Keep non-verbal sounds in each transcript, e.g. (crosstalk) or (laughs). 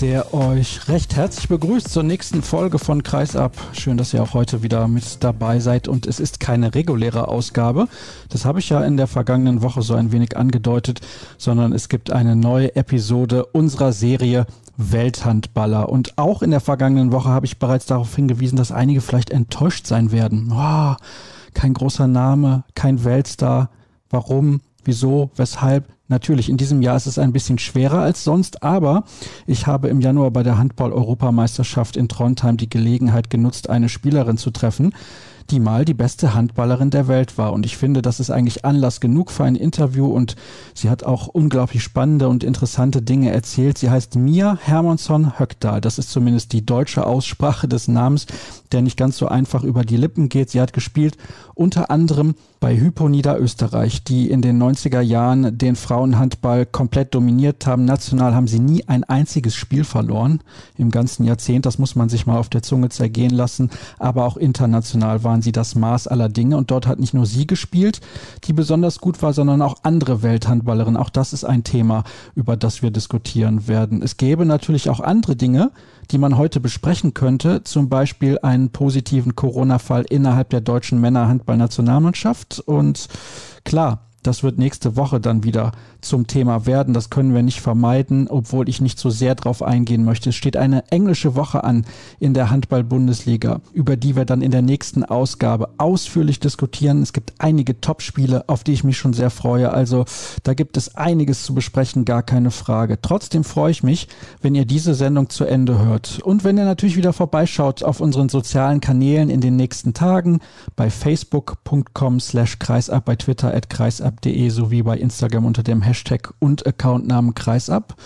Der euch recht herzlich begrüßt zur nächsten Folge von Kreisab. Schön, dass ihr auch heute wieder mit dabei seid und es ist keine reguläre Ausgabe. Das habe ich ja in der vergangenen Woche so ein wenig angedeutet, sondern es gibt eine neue Episode unserer Serie Welthandballer. Und auch in der vergangenen Woche habe ich bereits darauf hingewiesen, dass einige vielleicht enttäuscht sein werden. Oh, kein großer Name, kein Weltstar. Warum? Wieso? Weshalb? Natürlich, in diesem Jahr ist es ein bisschen schwerer als sonst, aber ich habe im Januar bei der Handball-Europameisterschaft in Trondheim die Gelegenheit genutzt, eine Spielerin zu treffen, die mal die beste Handballerin der Welt war. Und ich finde, das ist eigentlich Anlass genug für ein Interview und sie hat auch unglaublich spannende und interessante Dinge erzählt. Sie heißt Mia Hermansson Höckdahl. Das ist zumindest die deutsche Aussprache des Namens, der nicht ganz so einfach über die Lippen geht. Sie hat gespielt unter anderem bei Hypo Niederösterreich, die in den 90er Jahren den Frauenhandball komplett dominiert haben. National haben sie nie ein einziges Spiel verloren im ganzen Jahrzehnt. Das muss man sich mal auf der Zunge zergehen lassen. Aber auch international waren sie das Maß aller Dinge. Und dort hat nicht nur sie gespielt, die besonders gut war, sondern auch andere Welthandballerinnen. Auch das ist ein Thema, über das wir diskutieren werden. Es gäbe natürlich auch andere Dinge, die man heute besprechen könnte, zum Beispiel einen positiven Corona-Fall innerhalb der deutschen Männerhandballnationalmannschaft. Und klar, das wird nächste Woche dann wieder zum Thema werden. Das können wir nicht vermeiden, obwohl ich nicht so sehr drauf eingehen möchte. Es steht eine englische Woche an in der Handball-Bundesliga, über die wir dann in der nächsten Ausgabe ausführlich diskutieren. Es gibt einige Topspiele, auf die ich mich schon sehr freue. Also da gibt es einiges zu besprechen, gar keine Frage. Trotzdem freue ich mich, wenn ihr diese Sendung zu Ende hört. Und wenn ihr natürlich wieder vorbeischaut auf unseren sozialen Kanälen in den nächsten Tagen bei facebook.com slash kreisab, bei Twitter at kreisab kreisab.de sowie bei Instagram unter dem Hashtag und Accountnamen Kreisab.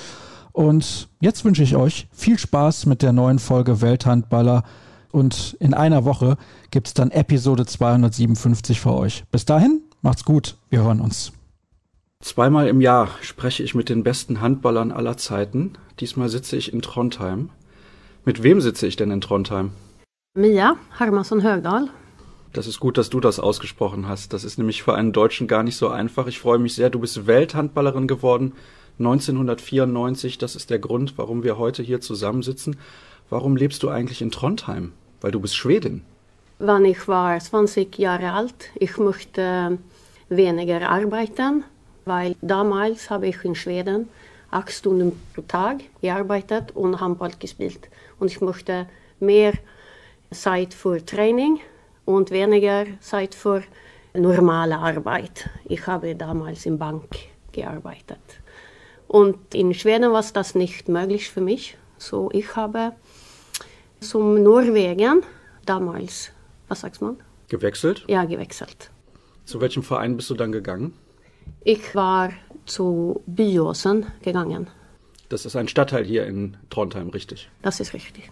Und jetzt wünsche ich euch viel Spaß mit der neuen Folge Welthandballer. Und in einer Woche gibt es dann Episode 257 für euch. Bis dahin, macht's gut, wir hören uns. Zweimal im Jahr spreche ich mit den besten Handballern aller Zeiten. Diesmal sitze ich in Trondheim. Mit wem sitze ich denn in Trondheim? Mia Hermansson Högdahl. Das ist gut, dass du das ausgesprochen hast. Das ist nämlich für einen Deutschen gar nicht so einfach. Ich freue mich sehr. Du bist Welthandballerin geworden 1994. Das ist der Grund, warum wir heute hier zusammensitzen. Warum lebst du eigentlich in Trondheim? Weil du bist Schwedin. Wann ich war 20 Jahre alt, ich möchte weniger arbeiten, weil damals habe ich in Schweden acht Stunden pro Tag gearbeitet und Handball gespielt. Und ich möchte mehr Zeit für Training und weniger Zeit für normale Arbeit. Ich habe damals in Bank gearbeitet. Und in Schweden war das nicht möglich für mich. So ich habe zum Norwegen damals, was sagt man? Gewechselt? Ja, gewechselt. Zu welchem Verein bist du dann gegangen? Ich war zu Byåsen gegangen. Das ist ein Stadtteil hier in Trondheim, richtig? Das ist richtig.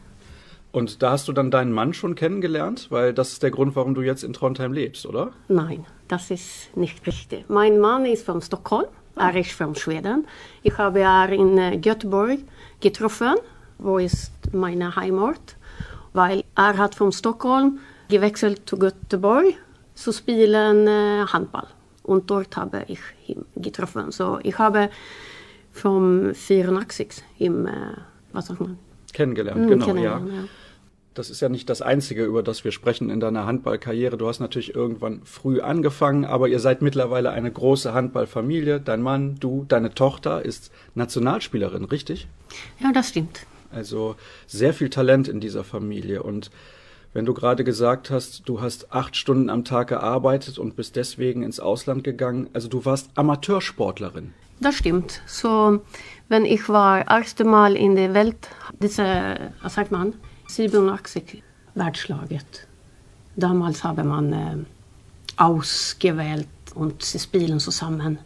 Und da hast du dann deinen Mann schon kennengelernt, weil das ist der Grund, warum du jetzt in Trondheim lebst, oder? Nein, das ist nicht richtig. Mein Mann ist von Stockholm, er ist von Schweden. Ich habe ihn in äh, Göteborg getroffen, wo ist meine Heimat, weil er hat von Stockholm gewechselt zu Göteborg zu spielen äh, Handball. Und dort habe ich ihn getroffen. So ich habe von 84 im, was sagt man? Kennengelernt, mm, genau, kennengelernt, ja. ja das ist ja nicht das Einzige, über das wir sprechen in deiner Handballkarriere. Du hast natürlich irgendwann früh angefangen, aber ihr seid mittlerweile eine große Handballfamilie. Dein Mann, du, deine Tochter ist Nationalspielerin, richtig? Ja, das stimmt. Also sehr viel Talent in dieser Familie. Und wenn du gerade gesagt hast, du hast acht Stunden am Tag gearbeitet und bist deswegen ins Ausland gegangen, also du warst Amateursportlerin. Das stimmt. So, wenn ich war erste Mal in der Welt, diese, was sagt man, 87 världslaget. Damals habe man äh, ausgewählt und sie spielen zusammen.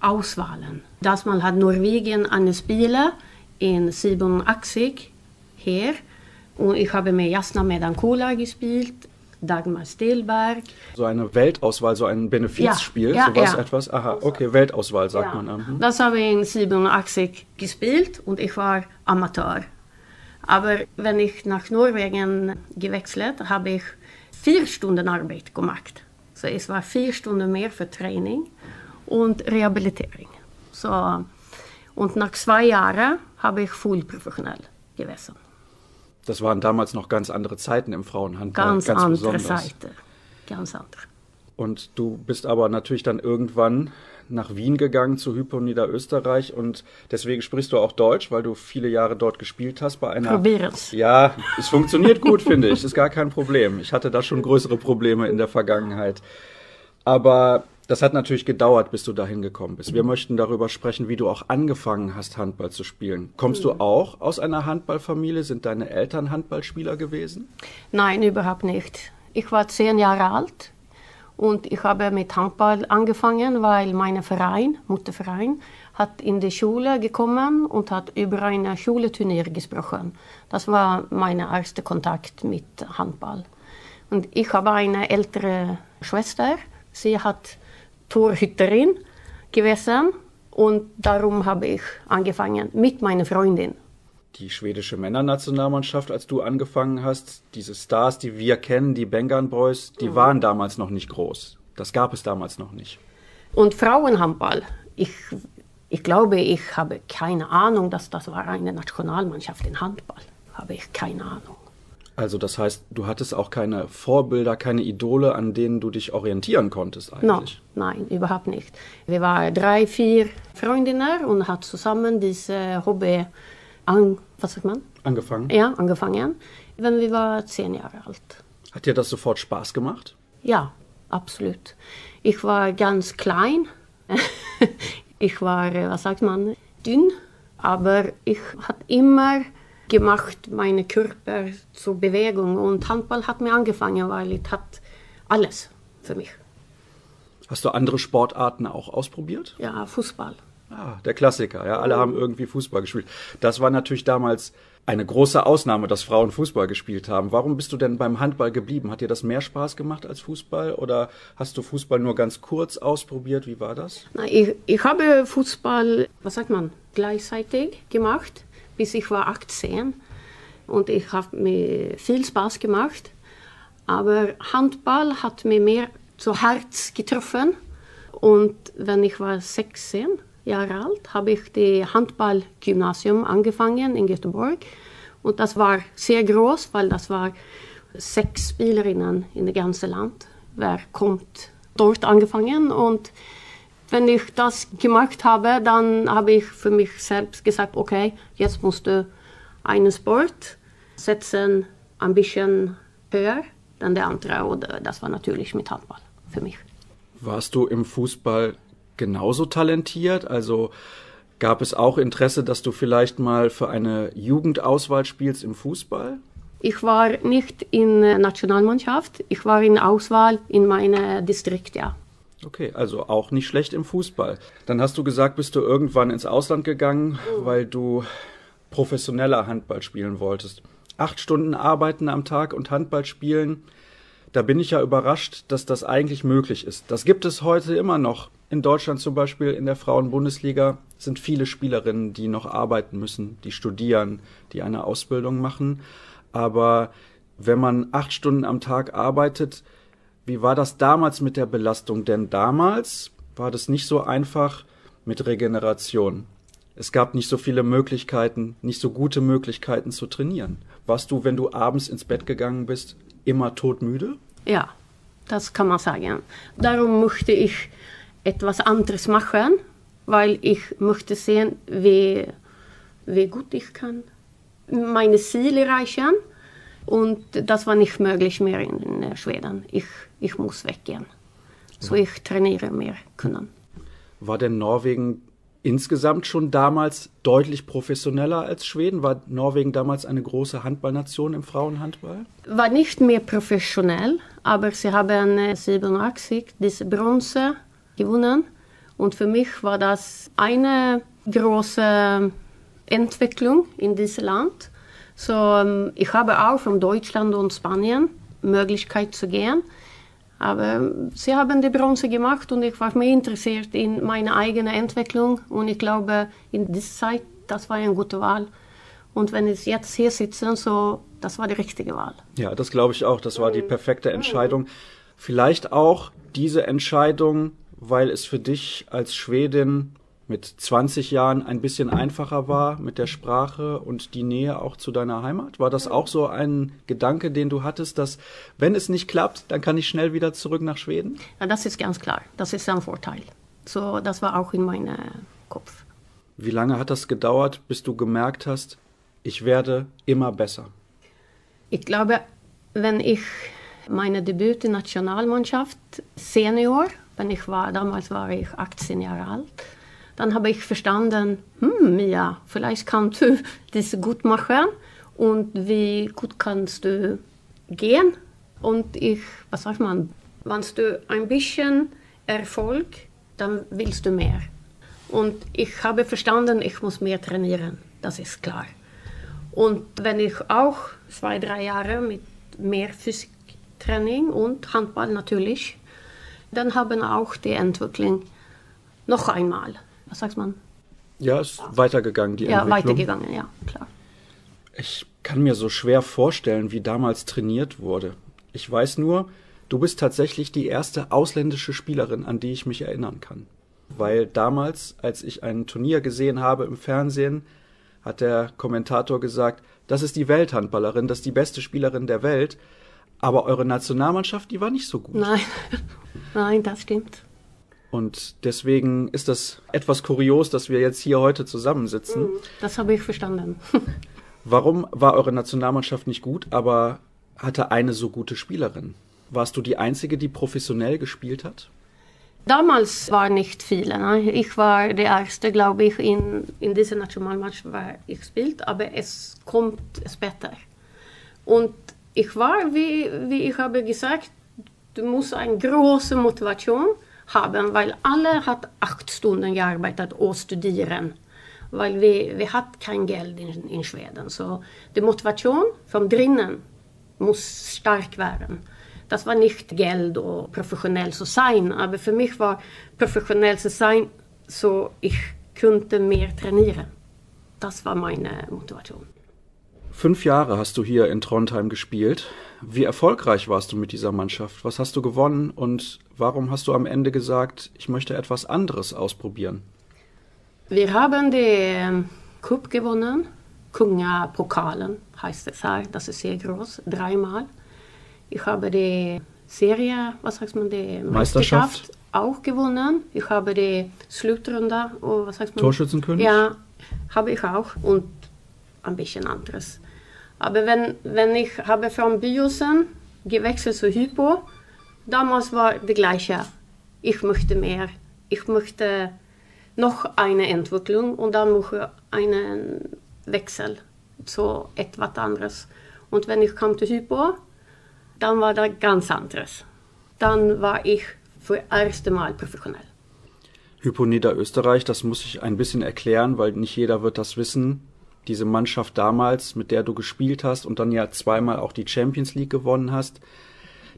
Auswahlen. Dass man hat Norwegen eine Spieler in 87 hier und ich habe med Jasna Medankula gespielt Dagmar Stilberg. So eine Weltauswahl, so ein Benefizspiel, ja, ja, sowas ja. etwas. Aha, okay, Weltauswahl sagt Ja. man dann. Hm. Das habe ich in 87 gespielt und ich war Amateur. Aber wenn ich nach Norwegen gewechselt, habe ich vier Stunden Arbeit gemacht. So es war vier Stunden mehr für Training und Rehabilitierung. So, und nach zwei Jahren habe ich voll professionell gewesen. Das waren damals noch ganz andere Zeiten im Frauenhandball. Ganz, andere besonders. Seite. Ganz andere. Und du bist aber natürlich dann irgendwann nach Wien gegangen zu Hypo Niederösterreich und deswegen sprichst du auch Deutsch, weil du viele Jahre dort gespielt hast bei einer. Probieren's. Ja, es funktioniert gut, finde ich. Ist gar kein Problem. Ich hatte da schon größere Probleme in der Vergangenheit. Aber das hat natürlich gedauert, bis du dahin gekommen bist. Wir möchten darüber sprechen, wie du auch angefangen hast, Handball zu spielen. Kommst du auch aus einer Handballfamilie? Sind deine Eltern Handballspieler gewesen? Nein, überhaupt nicht. Ich war zehn Jahre alt und ich habe mit Handball angefangen, weil mein Verein, Mutterverein, hat in die Schule gekommen und hat über ein Schuleturnier gesprochen. Das war mein erster Kontakt mit Handball. Und ich habe eine ältere Schwester. Sie hat Torhüterin gewesen und darum habe ich angefangen mit meiner Freundin. Die schwedische Männernationalmannschaft, als du angefangen hast, diese Stars, die wir kennen, die Bengan Boys, die waren damals noch nicht groß. Das gab es damals noch nicht. Und Frauenhandball, ich, ich glaube, ich habe keine Ahnung, dass das war eine Nationalmannschaft in Handball. Habe ich keine Ahnung. Also das heißt, du hattest auch keine Vorbilder, keine Idole, an denen du dich orientieren konntest No, eigentlich. nein, überhaupt nicht. Wir waren drei, vier Freundinnen und hat zusammen diese Hobby an, was sagt man? Angefangen. Ja, angefangen, wenn wir waren zehn Jahre alt. Hat dir das sofort Spaß gemacht? Ja, absolut. Ich war ganz klein. (laughs) ich war, äh, was sagt man, dünn. Aber ich habe immer gemacht, meine Körper zur Bewegung. Und Handball hat mir angefangen, weil es hat alles für mich. Hast du andere Sportarten auch ausprobiert? Ja, Fußball. Ah, der Klassiker, ja. Alle haben irgendwie Fußball gespielt. Das war natürlich damals eine große Ausnahme, dass Frauen Fußball gespielt haben. Warum bist du denn beim Handball geblieben? Hat dir das mehr Spaß gemacht als Fußball oder hast du Fußball nur ganz kurz ausprobiert? Wie war das? Ich, ich habe Fußball, was sagt man, gleichzeitig gemacht, bis ich war 18. Und ich habe mir viel Spaß gemacht. Aber Handball hat mir mehr zu Herz getroffen. Und wenn ich war 16 Jahre alt, habe ich die Handballgymnasium angefangen in Göteborg. Und das war sehr groß, weil das war sechs Spielerinnen in dem ganzen Land. Wer kommt dort angefangen und wenn ich das gemacht habe, dann habe ich für mich selbst gesagt, okay, jetzt musst du einen Sport setzen, ein bisschen höher dann der andere. Und das war natürlich mit Handball für mich. Warst du im Fußball genauso talentiert? Also gab es auch Interesse, dass du vielleicht mal für eine Jugendauswahl spielst im Fußball? Ich war nicht in der Nationalmannschaft, ich war in Auswahl in meinem Distrikt, ja. Okay, also auch nicht schlecht im Fußball. Dann hast du gesagt, bist du irgendwann ins Ausland gegangen, weil du professioneller Handball spielen wolltest. Acht Stunden arbeiten am Tag und Handball spielen, da bin ich ja überrascht, dass das eigentlich möglich ist. Das gibt es heute immer noch. In Deutschland zum Beispiel in der Frauenbundesliga sind viele Spielerinnen, die noch arbeiten müssen, die studieren, die eine Ausbildung machen. Aber wenn man acht Stunden am Tag arbeitet, wie war das damals mit der Belastung? Denn damals war das nicht so einfach mit Regeneration. Es gab nicht so viele Möglichkeiten, nicht so gute Möglichkeiten zu trainieren. Warst du, wenn du abends ins Bett gegangen bist, immer todmüde? Ja, das kann man sagen. Darum möchte ich etwas anderes machen, weil ich möchte sehen, wie, wie gut ich kann meine Ziele erreichen. Und das war nicht möglich mehr in Schweden. Ich, ich muss weggehen. So ich trainiere mehr können. War denn Norwegen insgesamt schon damals deutlich professioneller als Schweden? War Norwegen damals eine große Handballnation im Frauenhandball? War nicht mehr professionell, aber sie haben 87 diese Bronze gewonnen. Und für mich war das eine große Entwicklung in diesem Land. So, ich habe auch von Deutschland und Spanien Möglichkeit zu gehen. Aber sie haben die Bronze gemacht und ich war mehr interessiert in meine eigene Entwicklung. Und ich glaube, in dieser Zeit, das war eine gute Wahl. Und wenn ich jetzt hier sitze, so, das war die richtige Wahl. Ja, das glaube ich auch. Das war die perfekte Entscheidung. Vielleicht auch diese Entscheidung, weil es für dich als Schwedin mit 20 Jahren ein bisschen einfacher war mit der Sprache und die Nähe auch zu deiner Heimat? War das auch so ein Gedanke, den du hattest, dass wenn es nicht klappt, dann kann ich schnell wieder zurück nach Schweden? Ja, das ist ganz klar. Das ist ein Vorteil. So, das war auch in meinem Kopf. Wie lange hat das gedauert, bis du gemerkt hast, ich werde immer besser? Ich glaube, wenn ich meine Debüt in Nationalmannschaft Senior, wenn ich war, damals war ich 18 Jahre alt, dann habe ich verstanden, hm, Mia, vielleicht kannst du (laughs) das gut machen und wie gut kannst du gehen. Und ich, was sagt man, wenn du ein bisschen Erfolg, dann willst du mehr. Und ich habe verstanden, ich muss mehr trainieren, das ist klar. Und wenn ich auch zwei, drei Jahre mit mehr Physiktraining und Handball natürlich, dann haben auch die Entwicklung noch einmal was sagt man? Ja, ist weitergegangen, die ja, Entwicklung. Ja, weitergegangen, ja, klar. Ich kann mir so schwer vorstellen, wie damals trainiert wurde. Ich weiß nur, du bist tatsächlich die erste ausländische Spielerin, an die ich mich erinnern kann. Weil damals, als ich ein Turnier gesehen habe im Fernsehen, hat der Kommentator gesagt, das ist die Welthandballerin, das ist die beste Spielerin der Welt. Aber eure Nationalmannschaft, die war nicht so gut. Nein, nein, das stimmt. Und deswegen ist das etwas kurios, dass wir jetzt hier heute zusammensitzen. Mhm. Das habe ich verstanden. (laughs) Warum war eure Nationalmannschaft nicht gut, aber hatte eine so gute Spielerin? Warst du die Einzige, die professionell gespielt hat? Damals waren nicht viele. Ne? Ich war der Erste, glaube ich, in, in dieser Nationalmannschaft, war ich spielt, aber es kommt später. Und ich war, wie, wie ich habe gesagt, du musst eine große Motivation haben weil alle hat acht Stunden gearbeitet och studieren. Weil vi, vi har kein Geld in, in Schweden. Så die Motivation von drinnen muss stark werden. Das war nicht Geld och professionell zu sein, aber für mich war professionell zu sein so ich könnte mehr trainieren. Das war meine Motivation. Fünf Jahre hast du hier in Trondheim gespielt. Wie erfolgreich warst du mit dieser Mannschaft? Was hast du gewonnen und warum hast du am Ende gesagt, ich möchte etwas anderes ausprobieren? Wir haben den Cup gewonnen. Kunga-Pokalen heißt es här. Das ist sehr groß, dreimal. Ich habe die Serie, was sagt man, die Meisterschaft, auch gewonnen. Ich habe die Slutrunde, oh, was sagt man? Torschützenkönig? Ja, habe ich auch und ein bisschen anderes. Aber wenn, wenn ich habe von Biosen gewechselt zu Hypo, damals war das gleiche. Ich möchte mehr. Ich möchte noch eine Entwicklung und dann mache ich einen Wechsel zu etwas anderes. Und wenn ich kam zu Hypo, dann war das ganz anderes. Dann war ich für das erste Mal professionell. Hypo Niederösterreich, das muss ich ein bisschen erklären, weil nicht jeder wird das wissen diese Mannschaft damals, mit der du gespielt hast und dann ja zweimal auch die Champions League gewonnen hast.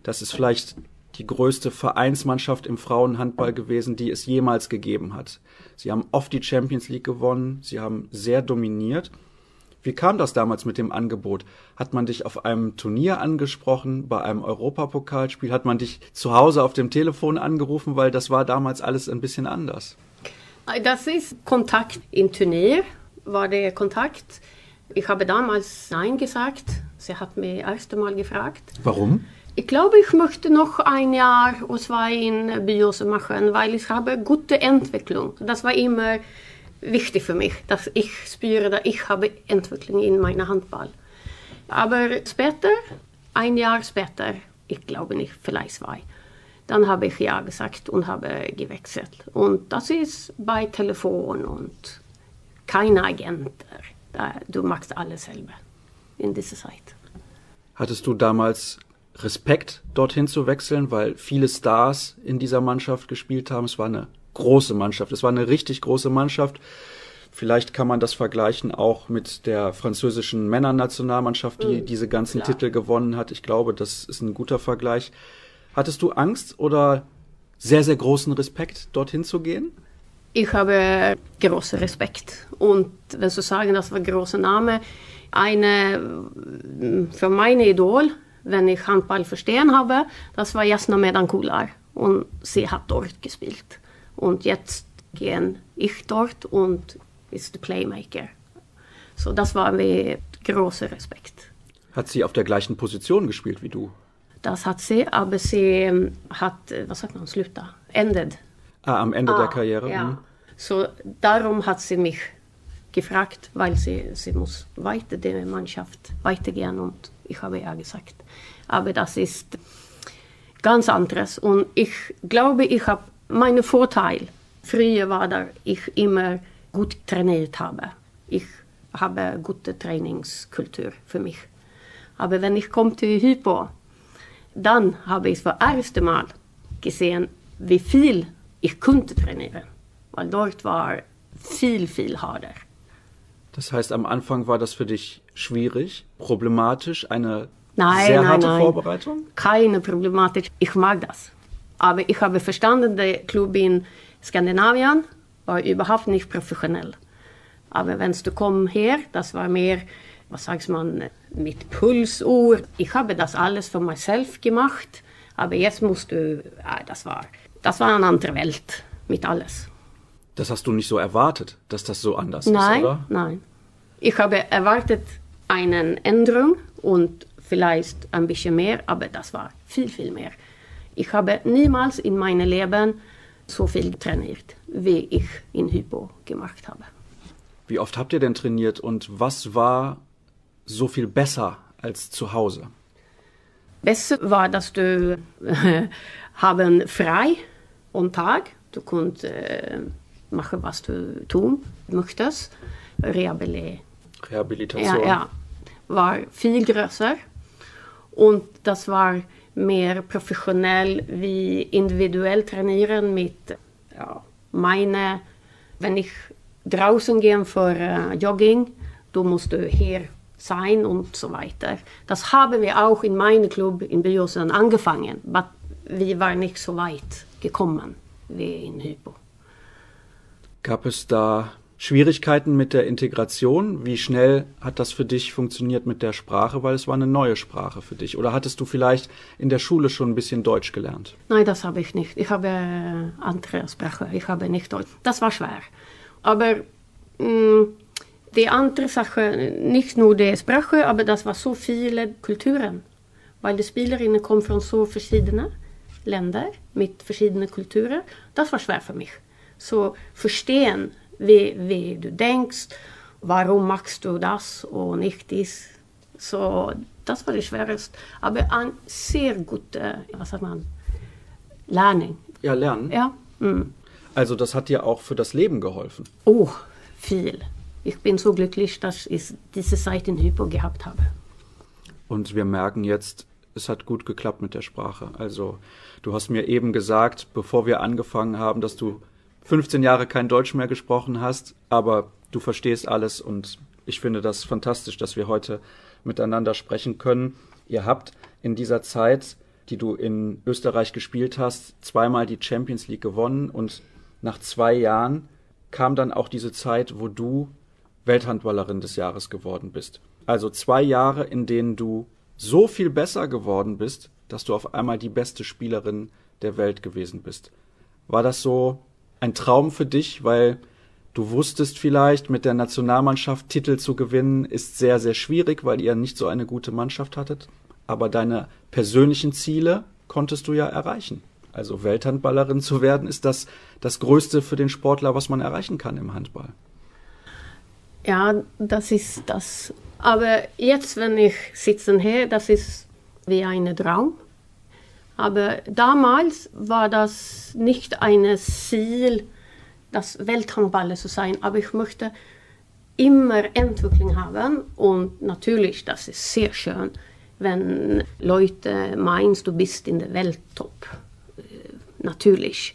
Das ist vielleicht die größte Vereinsmannschaft im Frauenhandball gewesen, die es jemals gegeben hat. Sie haben oft die Champions League gewonnen, sie haben sehr dominiert. Wie kam das damals mit dem Angebot? Hat man dich auf einem Turnier angesprochen, bei einem Europapokalspiel? Hat man dich zu Hause auf dem Telefon angerufen, weil das war damals alles ein bisschen anders? Das ist Kontakt im Turnier war der Kontakt. Ich habe damals Nein gesagt. Sie hat mich erst einmal gefragt. Warum? Ich glaube, ich möchte noch ein Jahr oder zwei in Bios machen, weil ich habe gute Entwicklung. Das war immer wichtig für mich, dass ich spüre, dass ich habe Entwicklung in meiner Handball. Aber später, ein Jahr später, ich glaube nicht, vielleicht zwei, dann habe ich ja gesagt und habe gewechselt. Und das ist bei Telefon und keine Agenter. Du machst alles selber in dieser Zeit. Hattest du damals Respekt, dorthin zu wechseln, weil viele Stars in dieser Mannschaft gespielt haben? Es war eine große Mannschaft. Es war eine richtig große Mannschaft. Vielleicht kann man das vergleichen auch mit der französischen Männernationalmannschaft, die mhm, diese ganzen klar. Titel gewonnen hat. Ich glaube, das ist ein guter Vergleich. Hattest du Angst oder sehr, sehr großen Respekt, dorthin zu gehen? Ich habe großen Respekt. Und wenn du sagen, das war ein großer Name, eine für meine Idol, wenn ich Handball verstehen habe, das war Jasna Medankular. Und sie hat dort gespielt. Und jetzt gehe ich dort und ist der Playmaker. So, das war mir großer Respekt. Hat sie auf der gleichen Position gespielt wie du? Das hat sie, aber sie ähm, hat, äh, was sagt man, slutta, endet. Ah, am Ende ah, der Karriere? Ja. Mhm. So, darum hat sie mich gefragt, weil sie, sie muss weiter der Mannschaft weitergehen und ich habe ja gesagt. Aber das ist ganz anderes und ich glaube, ich habe meinen Vorteil. Früher war da ich immer gut trainiert habe. Ich habe gute Trainingskultur für mich. Aber wenn ich komme zu Hypo, dann habe ich das erste Mal gesehen, wie viel ich konnte trainieren. Weil dort war viel, viel harder. Das heißt, am Anfang war das für dich schwierig, problematisch, eine nein, sehr harte nein. Vorbereitung? Keine Problematik. Ich mag das. Aber ich habe verstanden, der Club in Skandinavien war überhaupt nicht professionell. Aber wenn du kommst her, das war mehr, was sagt man, mit Pulsuhr. Ich habe das alles für mich selbst gemacht. Aber jetzt musst du, ja, das war, das war eine andere Welt mit alles. Das hast du nicht so erwartet, dass das so anders nein, ist, oder? Nein, Ich habe erwartet eine Änderung und vielleicht ein bisschen mehr, aber das war viel, viel mehr. Ich habe niemals in meinem Leben so viel trainiert, wie ich in Hypo gemacht habe. Wie oft habt ihr denn trainiert und was war so viel besser als zu Hause? Besser war, dass du äh, (laughs) haben frei und Tag. Du konntest äh, machen, was du tun möchtest. Rehabilitation. Rehabilitation. Ja, ja, war viel größer. Und das war mehr professionell wie individuell trainieren mit ja, meine, wenn ich draußen gehe für uh, Jogging, du musst du hier sein und so weiter. Das haben wir auch in meinem Club in Biosen angefangen, aber wir waren nicht so weit gekommen wie in Hypo. Gab es da Schwierigkeiten mit der Integration? Wie schnell hat das für dich funktioniert mit der Sprache, weil es war eine neue Sprache für dich? Oder hattest du vielleicht in der Schule schon ein bisschen Deutsch gelernt? Nein, das habe ich nicht. Ich habe andere Sprache. Ich habe nicht Deutsch. Das war schwer. Aber mh, mm, die andere Sache, nicht nur die Sprache, aber das war so viele Kulturen. Weil die Spielerinnen kommen von so verschiedenen Ländern mit verschiedenen Kulturen. Das war schwer für mich. So verstehen, wie, wie du denkst, warum machst du das und nicht dies. So, das war das Schwerste. Aber ein sehr gute, was sagt man, Lernen. Ja, Lernen? Ja. Mm. Also das hat dir auch für das Leben geholfen? Oh, viel. Ich bin so glücklich, dass ich diese Zeit in Hypo gehabt habe. Und wir merken jetzt, es hat gut geklappt mit der Sprache. Also du hast mir eben gesagt, bevor wir angefangen haben, dass du 15 Jahre kein Deutsch mehr gesprochen hast, aber du verstehst alles und ich finde das fantastisch, dass wir heute miteinander sprechen können. Ihr habt in dieser Zeit, die du in Österreich gespielt hast, zweimal die Champions League gewonnen und nach zwei Jahren kam dann auch diese Zeit, wo du Welthandballerin des Jahres geworden bist. Also zwei Jahre, in denen du so viel besser geworden bist, dass du auf einmal die beste Spielerin der Welt gewesen bist. War das so ein Traum für dich, weil du wusstest vielleicht, mit der Nationalmannschaft Titel zu gewinnen, ist sehr, sehr schwierig, weil ihr nicht so eine gute Mannschaft hattet. Aber deine persönlichen Ziele konntest du ja erreichen. Also Welthandballerin zu werden, ist das das Größte für den Sportler, was man erreichen kann im Handball. Ja, das ist das. Aber jetzt, wenn ich sitze hier, das ist wie ein Traum. Aber damals war das nicht ein Ziel, das Welthandballer zu sein. Aber ich möchte immer Entwicklung haben. Und natürlich, das ist sehr schön, wenn Leute meinen, du bist in der Welttop. Äh, natürlich.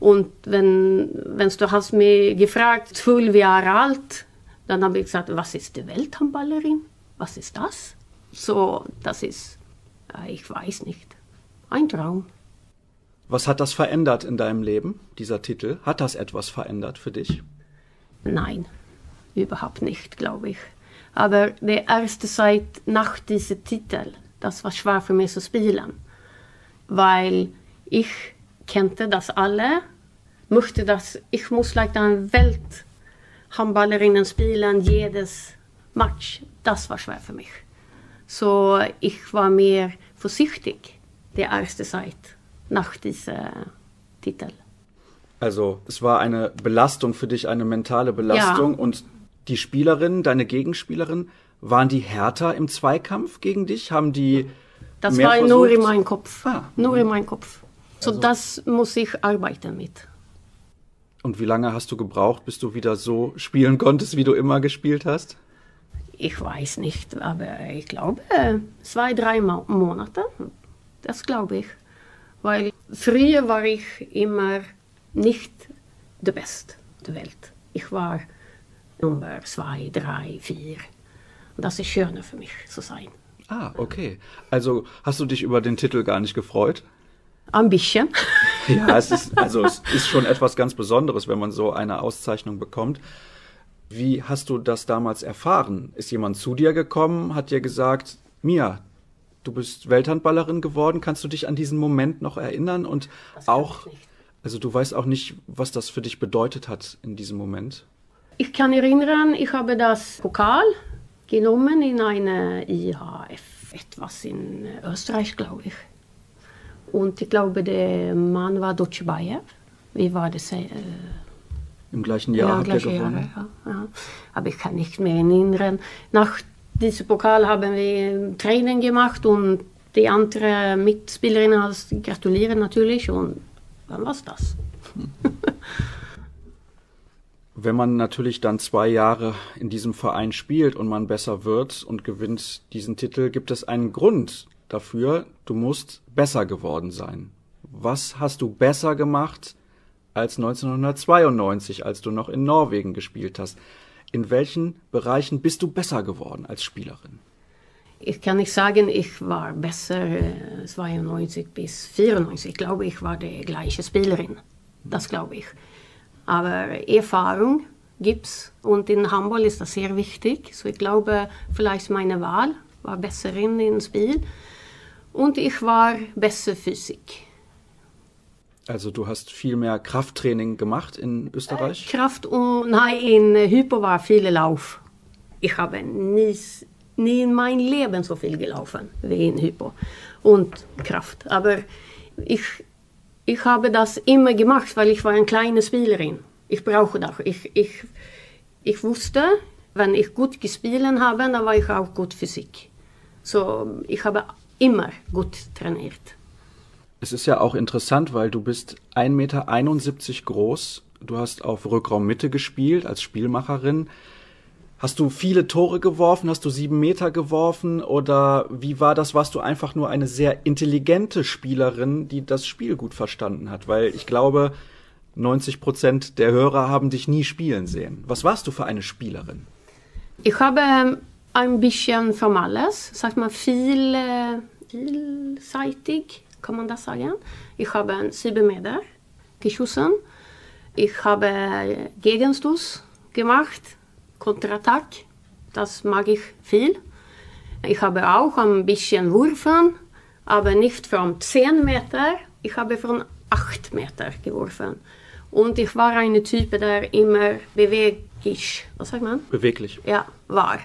Und wenn, wenn du hast mich gefragt, zwölf Jahre alt, dann habe ich gesagt, was ist die Welthandballerin? Was ist das? So, das ist, ich weiß nicht, ein Traum. Was hat das verändert in deinem Leben, dieser Titel? Hat das etwas verändert für dich? Nein, überhaupt nicht, glaube ich. Aber die erste Zeit nach diesem Titel, das war schwer für mich zu spielen. Weil ich kannte das alle, möchte das, ich muss like eine Welthandballerinnen spielen, jedes Match. Das war schwer für mich. So ich war mehr vorsichtig die erste Zeit nach diesem Titel. Also es war eine Belastung für dich, eine mentale Belastung Ja. und die Spielerinnen, deine Gegenspielerinnen, waren die härter im Zweikampf gegen dich? Haben die Das war versucht? nur in meinem Kopf. Ah. Nur in meinem Kopf. So das muss ich arbeiten mit. Und wie lange hast du gebraucht, bis du wieder so spielen konntest, wie du immer gespielt hast? Ich weiß nicht, aber ich glaube zwei, drei Mo Monate. Das glaube ich. Weil früher war ich immer nicht der Beste der Welt. Ich war Nummer zwei, drei, vier. Und das ist schöner für mich zu sein. Ah, okay. Also hast du dich über den Titel gar nicht gefreut? Ein bisschen. Ja, es ist, also es ist schon etwas ganz Besonderes, wenn man so eine Auszeichnung bekommt. Wie hast du das damals erfahren? Ist jemand zu dir gekommen, hat dir gesagt, Mia, du bist Welthandballerin geworden, kannst du dich an diesen Moment noch erinnern? Und auch, also du weißt auch nicht, was das für dich bedeutet hat in diesem Moment. Ich kann erinnern, ich habe das Pokal genommen in eine IHF, etwas in Österreich, glaube ich. Und ich glaube, der Mann war Deutsche Bayer. Wie war das? Äh, Im gleichen Jahr habt ihr gleiche gewonnen. Jahre, ja, ja. Aber ich kann nicht mehr erinnern. Nach diesem Pokal haben wir Training gemacht und die anderen Mitspielerinnen has gratulieren natürlich und dann war's das. (laughs) Wenn man natürlich dann zwei Jahre in diesem Verein spielt und man besser wird und gewinnt diesen Titel, gibt es einen Grund dafür, du musst besser geworden sein. Was hast du besser gemacht als 1992, als du noch in Norwegen gespielt hast? In welchen Bereichen bist du besser geworden als Spielerin? Ich kann nicht sagen, ich war besser äh, 92 bis 94. Ich glaube, ich war die gleiche Spielerin. Das glaube ich. Aber Erfahrung gibt's und in Handball ist das sehr wichtig. So ich glaube, vielleicht meine Wahl war besser in im Spiel und ich war besser Physik. Also du hast viel mehr Krafttraining gemacht in Österreich? Kraft und nein, in Hypo war viel Lauf. Ich habe nie, nie in meinem Leben so viel gelaufen wie in Hypo. Und Kraft. Aber ich, ich habe das immer gemacht, weil ich war eine kleine Spielerin. Ich brauche das. Ich, ich, ich wusste, wenn ich gut gespielt habe, dann war ich auch gut Physik. So, ich habe immer gut trainiert. Es ist ja auch interessant, weil du bist 1,71 Meter groß. Du hast auf Rückraummitte gespielt als Spielmacherin. Hast du viele Tore geworfen? Hast du sieben Meter geworfen? Oder wie war das? Warst du einfach nur eine sehr intelligente Spielerin, die das Spiel gut verstanden hat? Weil ich glaube, 90 Prozent der Hörer haben dich nie spielen sehen. Was warst du für eine Spielerin? Ich habe ein bisschen von alles, sagt man viel, vielseitig, kann man das sagen. Ich habe 7 Meter geschossen. Ich habe Gegenstoß gemacht, Konterattack, das mag ich viel. Ich habe auch ein bisschen Wurfen, aber nicht von 10 Meter, ich habe von 8 Meter geworfen. Und ich war eine Typ, der immer beweglich, was sagt man? Beweglich. ja, war.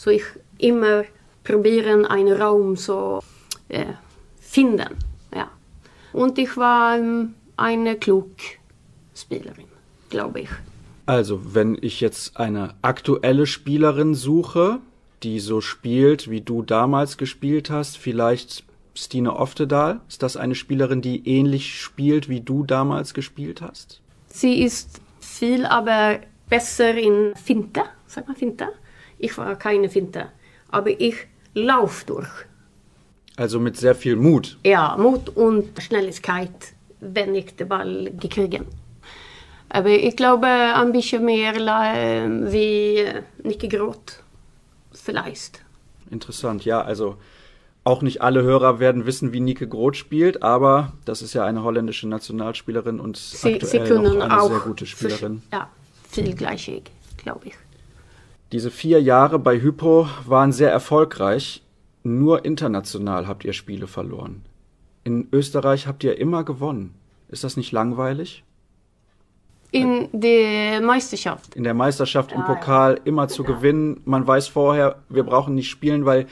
So ich immer probieren einen Raum so äh, finden, ja. Und ich war ähm, eine klug Spielerin, glaube ich. Also, wenn ich jetzt eine aktuelle Spielerin suche, die so spielt, wie du damals gespielt hast, vielleicht Stine Oftedal, ist das eine Spielerin, die ähnlich spielt, wie du damals gespielt hast? Sie ist viel, aber besser in Finte, sag mal Finte. Ich war keine Finte, aber ich lauf durch. Also mit sehr viel Mut. Ja, Mut und Schnelligkeit wenn ich den Ball gekriegt. Aber ich glaube ein bisschen mehr wie Nicke Groth, vielleicht. Interessant, ja, also auch nicht alle Hörer werden wissen, wie Nike Groth spielt, aber das ist ja eine holländische Nationalspielerin und sie, aktuell sie können eine sehr gute Spielerin. Für, ja, viel gleichig, glaube ich. Diese vier Jahre bei Hypo waren sehr erfolgreich. Nur international habt ihr Spiele verloren. In Österreich habt ihr immer gewonnen. Ist das nicht langweilig? In der Meisterschaft. In der Meisterschaft, im Pokal immer zu ja. gewinnen. Man weiß vorher, wir brauchen nicht spielen, weil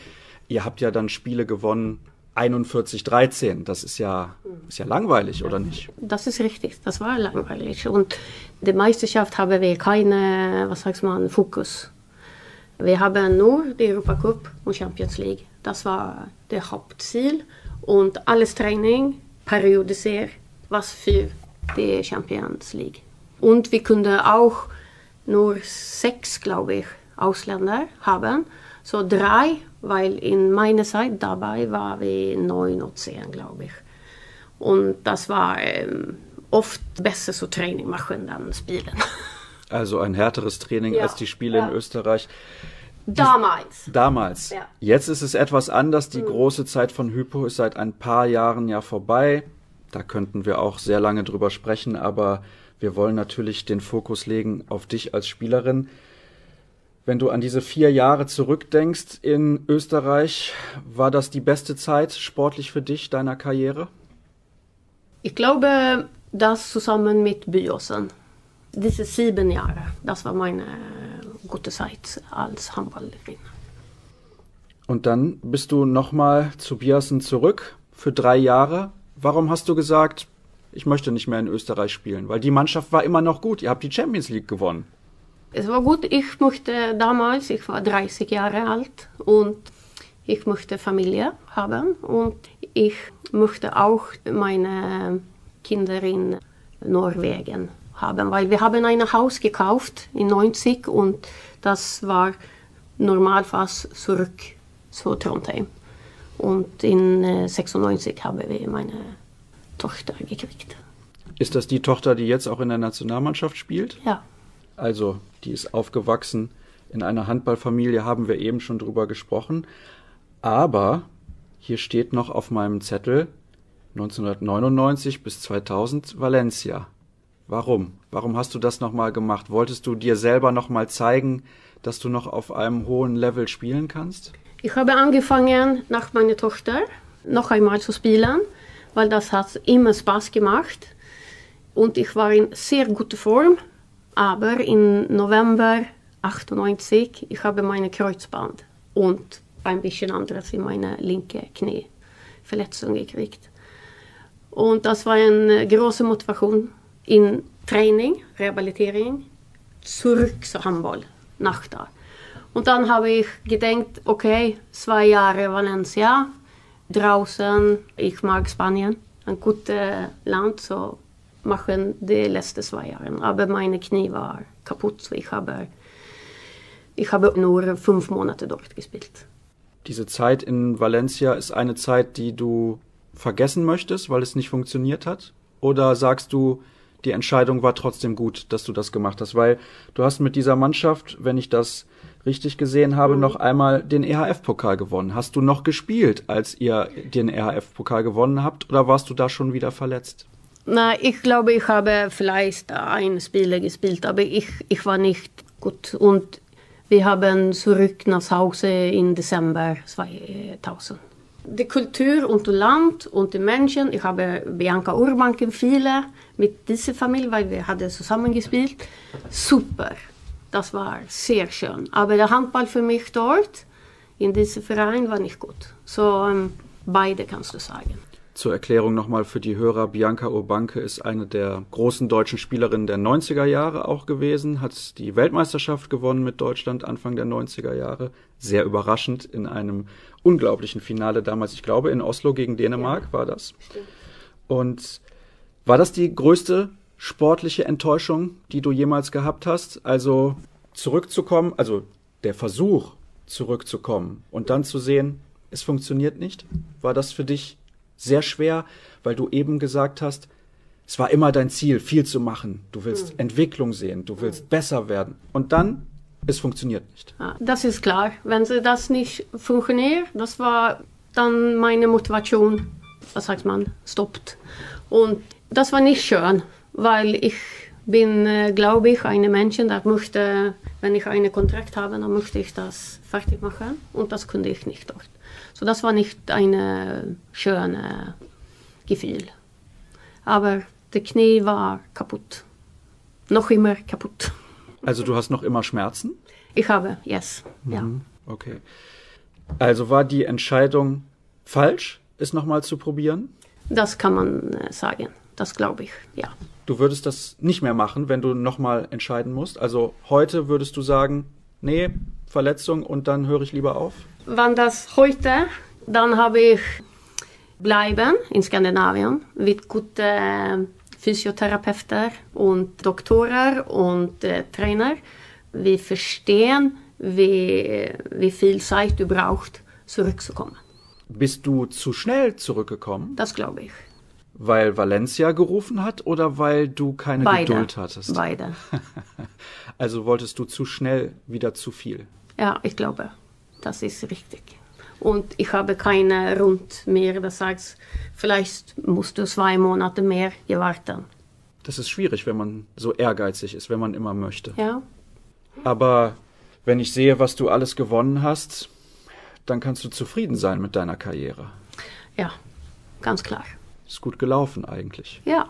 ihr habt ja dann Spiele gewonnen. 41, 13. Das ist ja, ist ja langweilig, oder nicht? Das ist richtig. Das war langweilig. Und die Meisterschaft haben wir keine, was sagt man, Fokus. Vi haben nur die Europacup und Champions League. Das war der Hauptziel. Und alles Training periodisiert was für die Champions League. Und wir können auch nur sechs, glaube ich, Ausländer haben. So drei, weil in meiner Zeit dabei war vi neun oder zehn, glaube ich. Und das war ähm, oft besser so Training machen dann Spielen. (laughs) Also ein härteres Training ja, als die Spiele ja. in Österreich. Damals. Damals. Ja. Jetzt ist es etwas anders. Die mhm. große Zeit von Hypo ist seit ein paar Jahren ja vorbei. Da könnten wir auch sehr lange drüber sprechen, aber wir wollen natürlich den Fokus legen auf dich als Spielerin. Wenn du an diese vier Jahre zurückdenkst in Österreich, war das die beste Zeit sportlich für dich, deiner Karriere? Ich glaube, das zusammen mit Byosen. Diese sieben Jahre, das war meine gute Zeit als Handballerin. Und dann bist du nochmal zu Biasen zurück für drei Jahre. Warum hast du gesagt, ich möchte nicht mehr in Österreich spielen? Weil die Mannschaft war immer noch gut. Ihr habt die Champions League gewonnen. Es war gut. Ich möchte damals, ich war 30 Jahre alt und ich möchte Familie haben und ich möchte auch meine Kinder in Norwegen haben, weil wir haben ein Haus gekauft in 90 und das war normal fast zurück zu Trondheim. Und in 96 haben wir meine Tochter gekriegt. Ist das die Tochter, die jetzt auch in der Nationalmannschaft spielt? Ja. Also, die ist aufgewachsen in einer Handballfamilie, haben wir eben schon drüber gesprochen. Aber hier steht noch auf meinem Zettel 1999 bis 2000 Valencia. Warum? Warum hast du das nochmal gemacht? Wolltest du dir selber nochmal zeigen, dass du noch auf einem hohen Level spielen kannst? Ich habe angefangen, nach meiner Tochter noch einmal zu spielen, weil das hat immer Spaß gemacht. Und ich war in sehr guter Form. Aber im November 98, ich habe meine Kreuzband und ein bisschen anderes in meine linke Knie Verletzung gekriegt. Und das war eine große Motivation in Training, Rehabilitering, zurück zu Handball nach da. Und dann habe ich gedacht, okay, zwei Jahre Valencia, draußen, ich mag Spanien, ein gutes Land, so machen die letzten zwei Jahre. Aber meine Knie war kaputt, ich habe, ich habe nur fünf Monate dort gespielt. Diese Zeit in Valencia ist eine Zeit, die du vergessen möchtest, weil es nicht funktioniert hat? Oder sagst du, die Entscheidung war trotzdem gut, dass du das gemacht hast, weil du hast mit dieser Mannschaft, wenn ich das richtig gesehen habe, mhm. noch einmal den EHF-Pokal gewonnen. Hast du noch gespielt, als ihr den EHF-Pokal gewonnen habt, oder warst du da schon wieder verletzt? Na, ich glaube, ich habe vielleicht ein Spiel gespielt, aber ich, ich war nicht gut. Und wir haben zurück nach Hause im Dezember 2000 die Kultur und das Land und die Menschen. Ich habe Bianca Urbanken viele mit dieser Familie, weil wir hatten zusammen gespielt. Super, das war sehr schön. Aber der Handball für mich dort in diesem Verein war nicht gut. So ähm, beide kannst du sagen. Zur Erklärung nochmal für die Hörer, Bianca Urbanke ist eine der großen deutschen Spielerinnen der 90er Jahre auch gewesen, hat die Weltmeisterschaft gewonnen mit Deutschland Anfang der 90er Jahre. Sehr überraschend in einem unglaublichen Finale damals, ich glaube in Oslo gegen Dänemark ja. war das. Stimmt. Und war das die größte sportliche Enttäuschung, die du jemals gehabt hast? Also zurückzukommen, also der Versuch zurückzukommen und dann zu sehen, es funktioniert nicht? War das für dich sehr schwer, weil du eben gesagt hast, Es war immer dein Ziel, viel zu machen. Du willst Mhm. Entwicklung sehen, du willst besser werden. Und dann, es funktioniert nicht. Ja, das ist klar. Wenn sie das nicht funktioniert, das war dann meine Motivation, was sagt man, stoppt. Und das war nicht schön, weil ich bin, äh, glaube ich, eine Mensch, der möchte, wenn ich einen Kontrakt habe, dann möchte ich das fertig machen. Und das konnte ich nicht dort. So das war nicht ein äh, schönes Gefühl. Aber der Knie war kaputt. Noch immer kaputt. Also du hast noch immer Schmerzen? Ich habe, yes, ja. Okay. Also war die Entscheidung falsch, es nochmal zu probieren? Das kann man äh, sagen. Das glaube ich, ja. Du würdest das nicht mehr machen, wenn du nochmal entscheiden musst? Also heute würdest du sagen, nee, Verletzung und dann höre ich lieber auf? Wenn das heute, dann habe ich bleiben in Skandinavien mit guten Physiotherapeuten und Doktoren und äh, Trainer. Wir verstehen, wie, wie viel Zeit du brauchst, zurückzukommen. Bist du zu schnell zurückgekommen, Das glaube ich. Weil Valencia gerufen hat oder weil du keine Beide. Geduld hattest? Beide. (laughs) Also wolltest du zu schnell wieder zu viel? Ja, ich glaube, das ist richtig. Und ich habe keine Rund mehr, das sagt, vielleicht musst du zwei Monate mehr warten. Das ist schwierig, wenn man so ehrgeizig ist, wenn man immer möchte. Ja, Aber wenn ich sehe, was du alles gewonnen hast, dann kannst du zufrieden sein mit deiner Karriere. ja, ganz klar. Ist gut gelaufen eigentlich. Ja,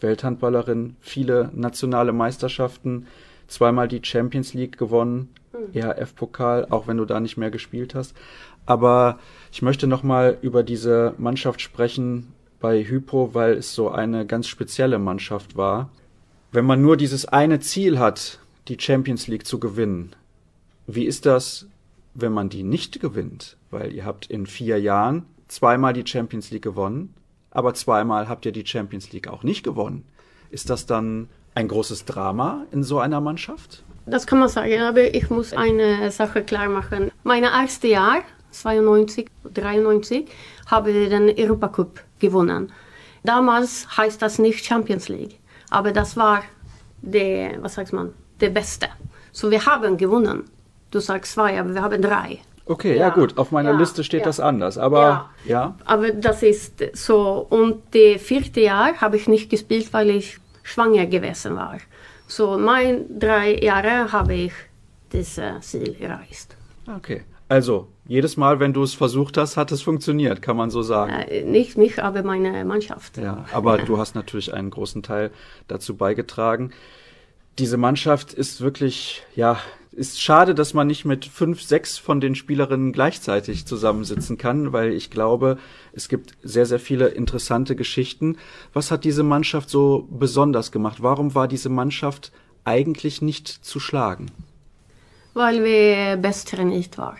Welthandballerin, viele nationale Meisterschaften, zweimal die Champions League gewonnen, EHF-Pokal, auch wenn du da nicht mehr gespielt hast. Aber ich möchte nochmal über diese Mannschaft sprechen bei Hypo, weil es so eine ganz spezielle Mannschaft war. Wenn man nur dieses eine Ziel hat, die Champions League zu gewinnen, wie ist das, wenn man die nicht gewinnt? Weil ihr habt in vier Jahren zweimal die Champions League gewonnen, aber zweimal habt ihr die Champions League auch nicht gewonnen. Ist das dann ein großes Drama in so einer Mannschaft? das kann man sagen, aber ich muss eine Sache klar machen. Mein erstes Jahr, 92, 93, habe ich den Europacup gewonnen. Damals heißt das nicht Champions League, aber das war der, was sagt man, der Beste. So wir haben gewonnen. Du sagst zwei, aber wir haben drei. Okay, ja, Ja, gut, auf meiner ja, Liste steht ja. das anders, aber ja. Aber das ist so. Und das vierte Jahr habe ich nicht gespielt, weil ich schwanger gewesen war. So, mein drei Jahre habe ich das Ziel erreicht. Okay. Also, jedes Mal, wenn du es versucht hast, hat es funktioniert, kann man so sagen. Äh, nicht mich, aber meine Mannschaft. Ja, aber du hast natürlich einen großen Teil dazu beigetragen. Diese Mannschaft ist wirklich, ja, ist schade, dass man nicht mit fünf, sechs von den Spielerinnen gleichzeitig zusammensitzen kann, weil ich glaube, es gibt sehr, sehr viele interessante Geschichten. Was hat diese Mannschaft so besonders gemacht? Warum war diese Mannschaft eigentlich nicht zu schlagen? Weil wir best trainiert waren.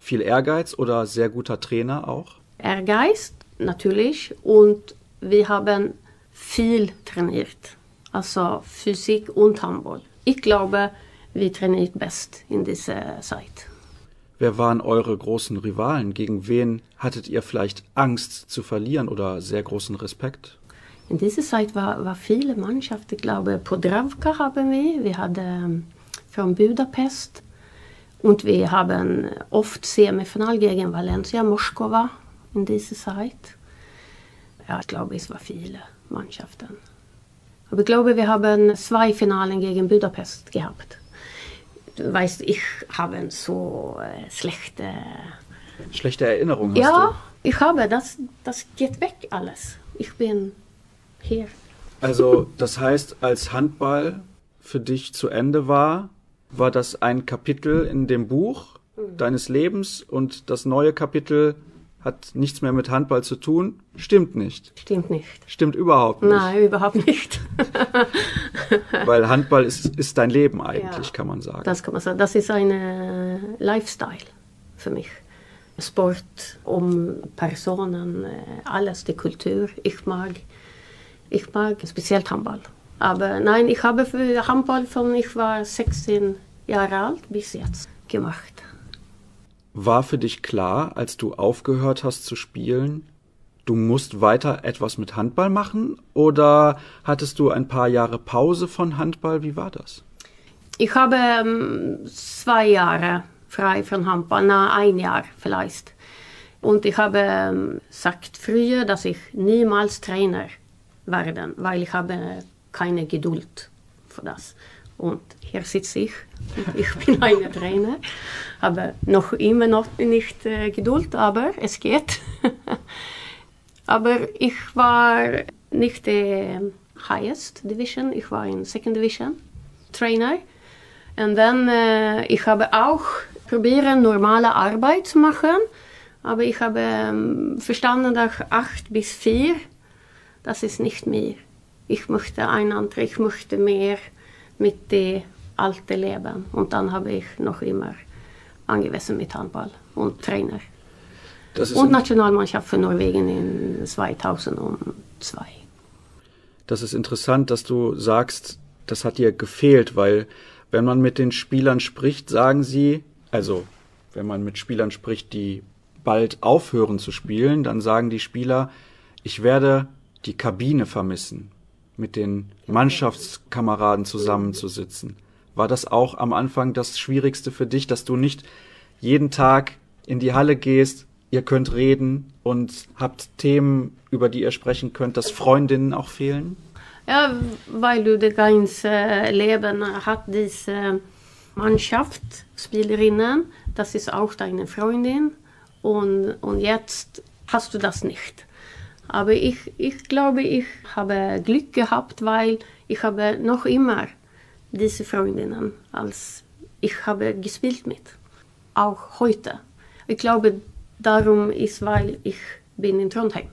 Viel Ehrgeiz oder sehr guter Trainer auch? Ehrgeiz, natürlich. Und wir haben viel trainiert. Also Physik und Handball. Ich glaube, wir trainieren best in dieser Zeit. Wer waren eure großen Rivalen? Gegen wen hattet ihr vielleicht Angst zu verlieren oder sehr großen Respekt? In dieser Zeit war, war viele Mannschaften, ich glaube, Podravka haben wir, wir hatten von Budapest und wir haben oft Semifinal gegen Valencia, Moskova in dieser Zeit. Ja, ich glaube, es waren viele Mannschaften. Aber ich glaube, wir haben zwei Finalen gegen Budapest gehabt. Du weißt, ich habe so äh, schlechte... Schlechte Erinnerung hast Ja, ich habe, das, das geht weg alles. Ich bin hier. du. Also, das heißt, als Handball für dich zu Ende war, war das ein Kapitel in dem Buch deines Lebens und das neue Kapitel hat nichts mehr mit Handball zu tun? Stimmt nicht. Stimmt nicht. Stimmt überhaupt nicht. Nein, überhaupt nicht. (laughs) Weil Handball ist, ist dein Leben eigentlich, Ja. kann man sagen. Das kann man sagen. Das ist ein äh, Lifestyle für mich. Sport, um Personen, äh, alles, die Kultur. Ich mag, ich mag speziell Handball. Aber nein, ich habe für Handball von ich war 16 Jahre alt bis jetzt gemacht. War für dich klar, als du aufgehört hast zu spielen, du musst weiter etwas mit Handball machen oder hattest du ein paar Jahre Pause von Handball? Wie war das? Ich habe ähm, zwei Jahre frei von Handball, na ein Jahr vielleicht. Und ich habe ähm, gesagt früher, dass ich niemals Trainer werde, weil ich habe keine Geduld für das. Und hier sitze ich. Ich bin (laughs) ein Trainer, habe noch immer noch nicht äh, Geduld, aber es geht. (laughs) aber ich war nicht der highest division, ich war in second division Trainer. Und dann äh, ich habe auch probieren normale Arbeit zu machen, aber ich habe ähm, verstanden, dass acht bis vier, das ist nicht mehr. Ich möchte ein anderes, ich möchte mehr mit dem alten Leben. Und dann habe ich noch immer angewiesen mit Handball und Trainer. und Nationalmannschaft für Norwegen in 2002. Das ist interessant, dass du sagst, das hat dir gefehlt, weil wenn man mit den Spielern spricht, sagen sie, also wenn man mit Spielern spricht, die bald aufhören zu spielen, dann sagen die Spieler, ich werde die Kabine vermissen, mit den Mannschaftskameraden zusammenzusitzen. War das auch am Anfang das Schwierigste für dich, dass du nicht jeden Tag in die Halle gehst, ihr könnt reden und habt Themen, über die ihr sprechen könnt, dass Freundinnen auch fehlen? Ja, weil du das ganze Leben hat diese Mannschaft, Spielerinnen, das ist auch deine Freundin und, und jetzt hast du das nicht. Aber ich, ich glaube, ich habe Glück gehabt, weil ich habe noch immer diese Freundinnen, als ich habe gespielt mit, auch heute. Ich glaube, darum ist, weil ich bin in Trondheim.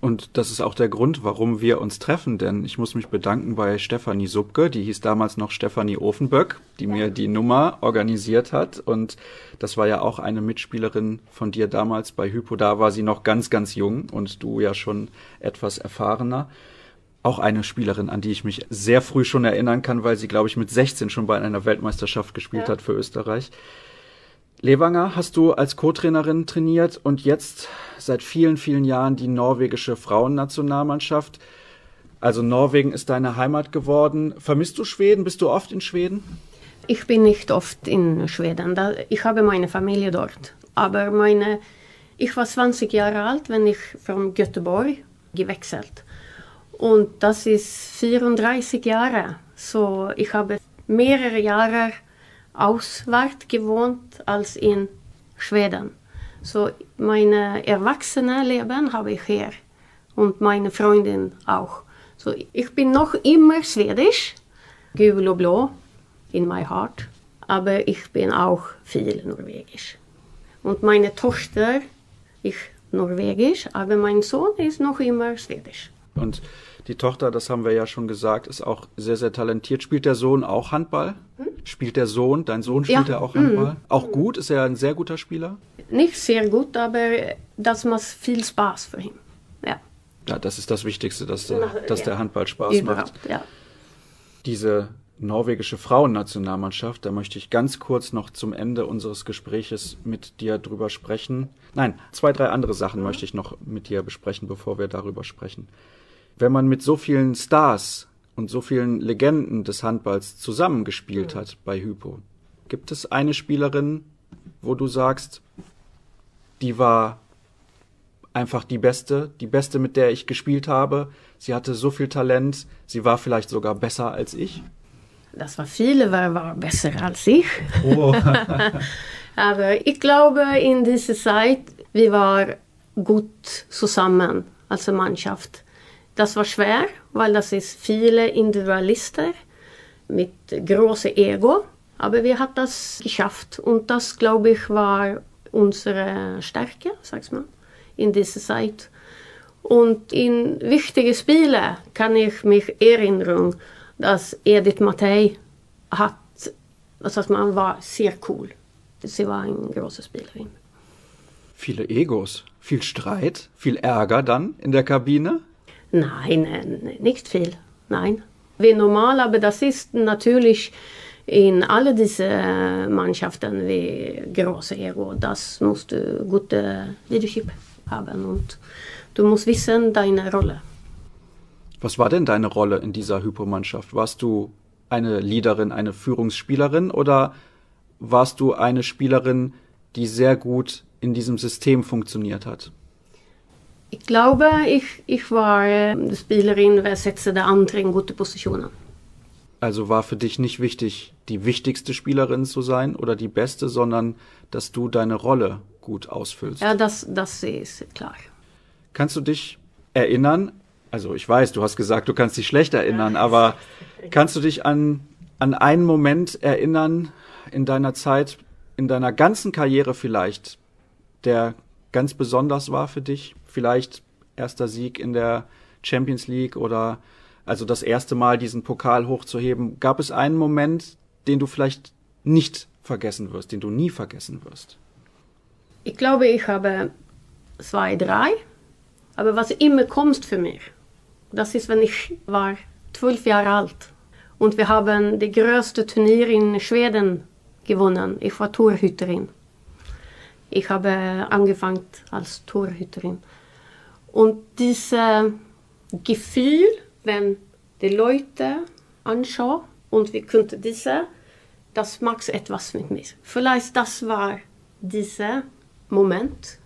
Und das ist auch der Grund, warum wir uns treffen, denn ich muss mich bedanken bei Stefanie Subke, die hieß damals noch Stefanie Ofenböck, die ja. mir die Nummer organisiert hat. Und das war ja auch eine Mitspielerin von dir damals bei Hypo. Da war sie noch ganz, ganz jung und du ja schon etwas erfahrener. Auch eine Spielerin, an die ich mich sehr früh schon erinnern kann, weil sie, glaube ich, mit 16 schon bei einer Weltmeisterschaft gespielt ja. hat für Österreich. Lewanger hast du als Co-Trainerin trainiert und jetzt seit vielen, vielen Jahren die norwegische Frauennationalmannschaft. Also Norwegen ist deine Heimat geworden. Vermisst du Schweden? Bist du oft in Schweden? Ich bin nicht oft in Schweden. Ich habe meine Familie dort. Aber meine, ich war 20 Jahre alt, wenn ich von Göteborg gewechselt. Und das ist 34 Jahre. So, ich habe mehrere Jahre auswärts gewohnt als in Schweden. So meine erwachsene Leben habe ich hier und meine Freundin auch. So ich bin noch immer schwedisch, gul und blå in my heart, aber ich bin auch viel norwegisch. Und meine Tochter, ich norwegisch, aber mein Sohn ist noch immer schwedisch. Und die Tochter, das haben wir ja schon gesagt, ist auch sehr, sehr talentiert. Spielt der Sohn auch Handball? Hm? Spielt der Sohn, dein Sohn spielt ja. er auch Handball? Hm. Auch gut? Ist er ein sehr guter Spieler? Nicht sehr gut, aber das macht viel Spaß für ihn. Ja. Ja, das ist das Wichtigste, dass, der, dass ja. der Handball Spaß Überhaupt, macht. Ja. Diese norwegische Frauennationalmannschaft, da möchte ich ganz kurz noch zum Ende unseres Gespräches mit dir drüber sprechen. Nein, zwei, drei andere Sachen möchte ich noch mit dir besprechen, bevor wir darüber sprechen wenn man mit so vielen Stars und so vielen Legenden des Handballs zusammengespielt hat bei Hypo, gibt es eine Spielerin, wo du sagst, die war einfach die beste, die beste, mit der ich gespielt habe. Sie hatte so viel Talent, sie war vielleicht sogar besser als ich. Das war viele, war, war besser als ich. Oh. (laughs) Aber ich glaube, in dieser Zeit, wir waren gut zusammen als Mannschaft. Das war schwer, weil das ist viele Individualister mit großem Ego. Aber wir haben das geschafft und das, glaube ich, war unsere Stärke, sag's mal, in dieser Zeit. Und in wichtigen Spielen kann ich mich erinnern, dass Edith Mattei hat, sagt man, war sehr cool. Sie war eine große Spielerin. Viele Egos, viel Streit, viel Ärger dann in der Kabine? Nein, nicht viel. Nein. Wie normal, aber das ist natürlich in alle diese Mannschaften wie große Ego. Das musst du gute Leadership haben und du musst wissen deine Rolle. Was war denn deine Rolle in dieser Hypo-Mannschaft? Warst du eine Leaderin, eine Führungsspielerin oder warst du eine Spielerin, die sehr gut in diesem System funktioniert hat? Ich glaube, ich, ich war die Spielerin, wer setzte der andere in gute Positionen. Also war für dich nicht wichtig, die wichtigste Spielerin zu sein oder die beste, sondern dass du deine Rolle gut ausfüllst. Ja, das, das ist klar. Kannst du dich erinnern? Also ich weiß, du hast gesagt, du kannst dich schlecht erinnern, ja. aber kannst du dich an, an einen Moment erinnern in deiner Zeit, in deiner ganzen Karriere vielleicht, der ganz besonders war für dich? Vielleicht erster Sieg in der Champions League oder also das erste Mal diesen Pokal hochzuheben. Gab es einen Moment, den du vielleicht nicht vergessen wirst, den du nie vergessen wirst? Ich glaube, ich habe zwei, drei. Aber was immer kommt für mich, das ist, wenn ich war zwölf Jahre alt und wir haben die größte Turnier in Schweden gewonnen. Ich war Torhüterin. Ich habe angefangen als Torhüterin. Und dieses Gefühl, wenn die Leute anschauen und wir könnten diese, das macht etwas mit mir. Vielleicht das war dieser Moment,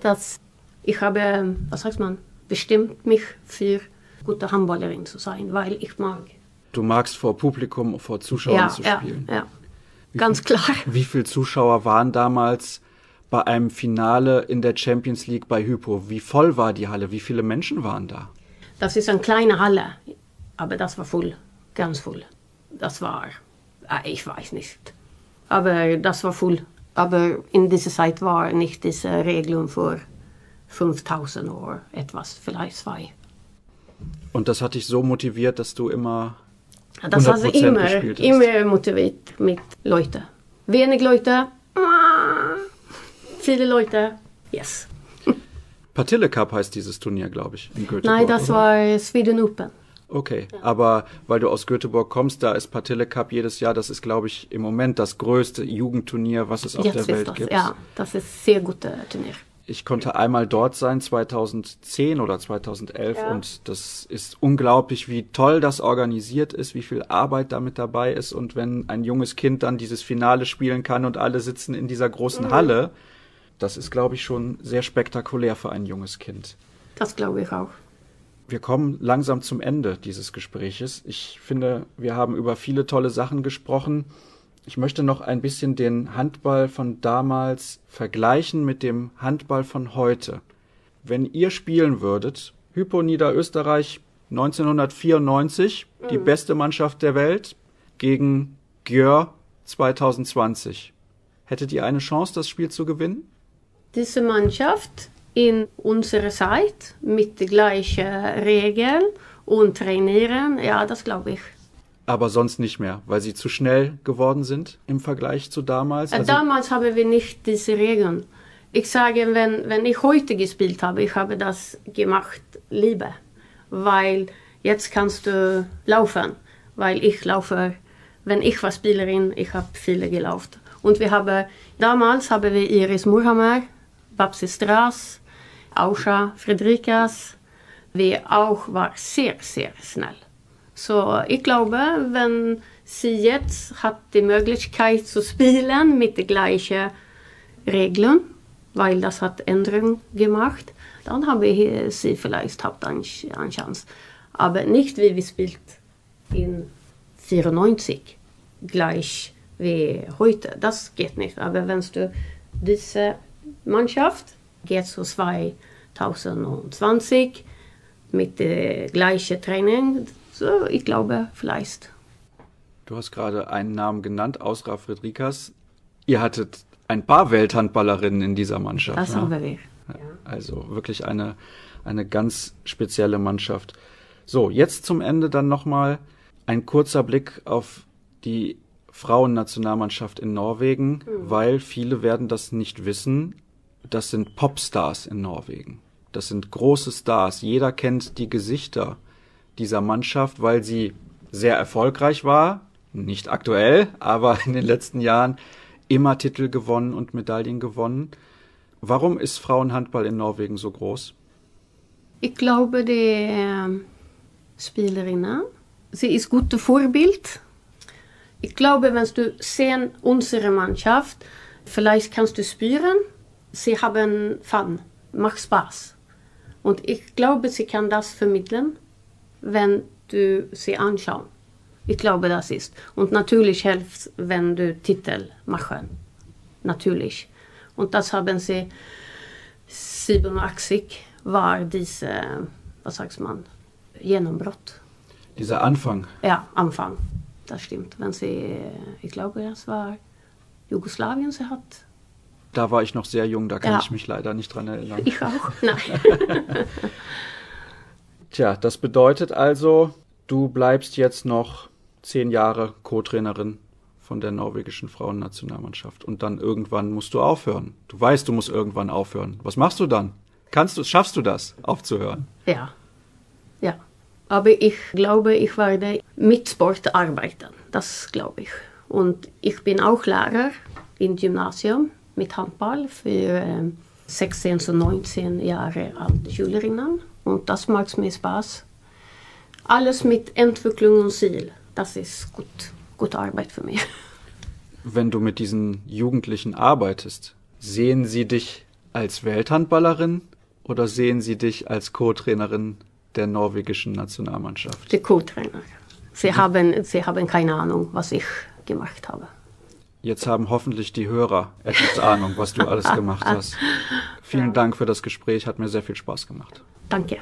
dass ich habe, was sagt man, bestimmt mich für gute Handballerin zu sein, weil ich mag. Du magst vor Publikum, vor Zuschauern ja, zu spielen. Ja, ja. Ganz viel, klar. Wie viele Zuschauer waren damals bei einem Finale in der Champions League bei Hypo? Wie voll war die Halle? Wie viele Menschen waren da? Das ist eine kleine Halle, aber das war voll, ganz voll. Das war, äh, ich weiß nicht, aber das war voll. Aber in dieser Zeit war nicht diese Regelung für 5000 oder etwas, vielleicht zwei. Und das hat dich so motiviert, dass du immer das hat sich immer, immer motiviert mit Leuten. Wenig Leute, viele Leute, yes. (laughs) Partille Cup heißt dieses Turnier, glaube ich, in Göteborg. Nein, das oder? war Sweden Open. Okay, ja. aber weil du aus Göteborg kommst, da ist Partille Cup jedes Jahr, das ist, glaube ich, im Moment das größte Jugendturnier, was es auf Jetzt der Welt das, gibt. Ja, das ist ein sehr gutes Turnier. Ich konnte einmal dort sein, 2010 oder 2011, Ja. und das ist unglaublich, wie toll das organisiert ist, wie viel Arbeit damit dabei ist. Und wenn ein junges Kind dann dieses Finale spielen kann und alle sitzen in dieser großen Mhm. Halle, das ist, glaube ich, schon sehr spektakulär für ein junges Kind. Das glaube ich auch. Wir kommen langsam zum Ende dieses Gespräches. Ich finde, wir haben über viele tolle Sachen gesprochen. Ich möchte noch ein bisschen den Handball von damals vergleichen mit dem Handball von heute. Wenn ihr spielen würdet, Hypo Niederösterreich 1994, die beste Mannschaft der Welt, gegen Gjör 2020, hättet ihr eine Chance, das Spiel zu gewinnen? Diese Mannschaft in unserer Zeit mit den gleichen Regeln und trainieren, ja, das glaube ich. Aber sonst nicht mehr, weil sie zu schnell geworden sind im Vergleich zu damals. Äh, Also- Damals haben wir nicht diese Regeln. Ich sage, wenn, wenn ich heute gespielt habe, ich habe das gemacht lieber, weil jetzt kannst du laufen, weil ich laufe, wenn ich war Spielerin, ich habe viele gelaufen. Und wir haben, damals haben wir Iris Murhammer, Babsi Straß, Auscha Friedrikas, wir auch war sehr, sehr schnell. Så ich glaube, wenn sie jetzt hat die Möglichkeit zu spielen mit den gleichen Regeln, weil das hat Änderungen gemacht, dann habe sie vielleicht habt eine Chance. Aber nicht wie wir spielt in 94 gleich wie heute. Das geht nicht. Aber wenn du diese Mannschaft geht zu 2020 mit der gleichen Training, so ich glaube vielleicht. Du hast gerade einen Namen genannt, Ausra Friedrikas. Ihr hattet ein paar Welthandballerinnen in dieser Mannschaft. Das ne? haben wir. Also wirklich eine, eine ganz spezielle Mannschaft. So, jetzt zum Ende dann nochmal ein kurzer Blick auf die Frauennationalmannschaft in Norwegen, weil viele werden das nicht wissen. Das sind Popstars in Norwegen. Das sind große Stars. Jeder kennt die Gesichter dieser Mannschaft, weil sie sehr erfolgreich war. Nicht aktuell, aber in den letzten Jahren immer Titel gewonnen und Medaillen gewonnen. Warum ist Frauenhandball in Norwegen so groß? Ich glaube, die äh, Spielerinnen, sie ist gute Vorbild. Ich glaube, wenn du sehen unsere Mannschaft, vielleicht kannst du spüren, sie haben Fun, macht Spaß. Und ich glaube, sie kann das vermitteln, wenn du sie anschaust. Ich glaube, das ist. Und natürlich hilft wenn du Titel machen. Natürlich. Und das haben sie 87 war diese, was sagt man, Genombrott. Dieser Anfang. Ja, Anfang. Das stimmt. Wenn sie, ich glaube, das war Jugoslawien sie hat. Da war ich noch sehr jung, da kann ja. ich mich leider nicht dran erinnern. Ich auch, (laughs) nein. (laughs) Tja, das bedeutet also, du bleibst jetzt noch zehn Jahre Co-Trainerin von der norwegischen Frauennationalmannschaft und dann irgendwann musst du aufhören. Du weißt, du musst irgendwann aufhören. Was machst du dann? Kannst du, schaffst du das, aufzuhören? Ja, ja. Aber ich glaube, ich werde mit Sport arbeiten. Das glaube ich. Und ich bin auch Lehrer im Gymnasium mit Handball für 16 und 19 Jahre alte Schülerinnen. Und das macht mir Spaß. Alles mit Entwicklung und Ziel. Das ist gut, gute Arbeit für mich. (laughs) Wenn du mit diesen Jugendlichen arbeitest, sehen sie dich als Welthandballerin oder sehen sie dich als Co-Trainerin der norwegischen Nationalmannschaft? Die Co-Trainer. Sie, haben, sie haben keine Ahnung, was ich gemacht habe. Jetzt haben hoffentlich die Hörer etwas Ahnung, was du alles gemacht hast. (laughs) Vielen. Dank für das Gespräch, hat mir sehr viel Spaß gemacht. Danke.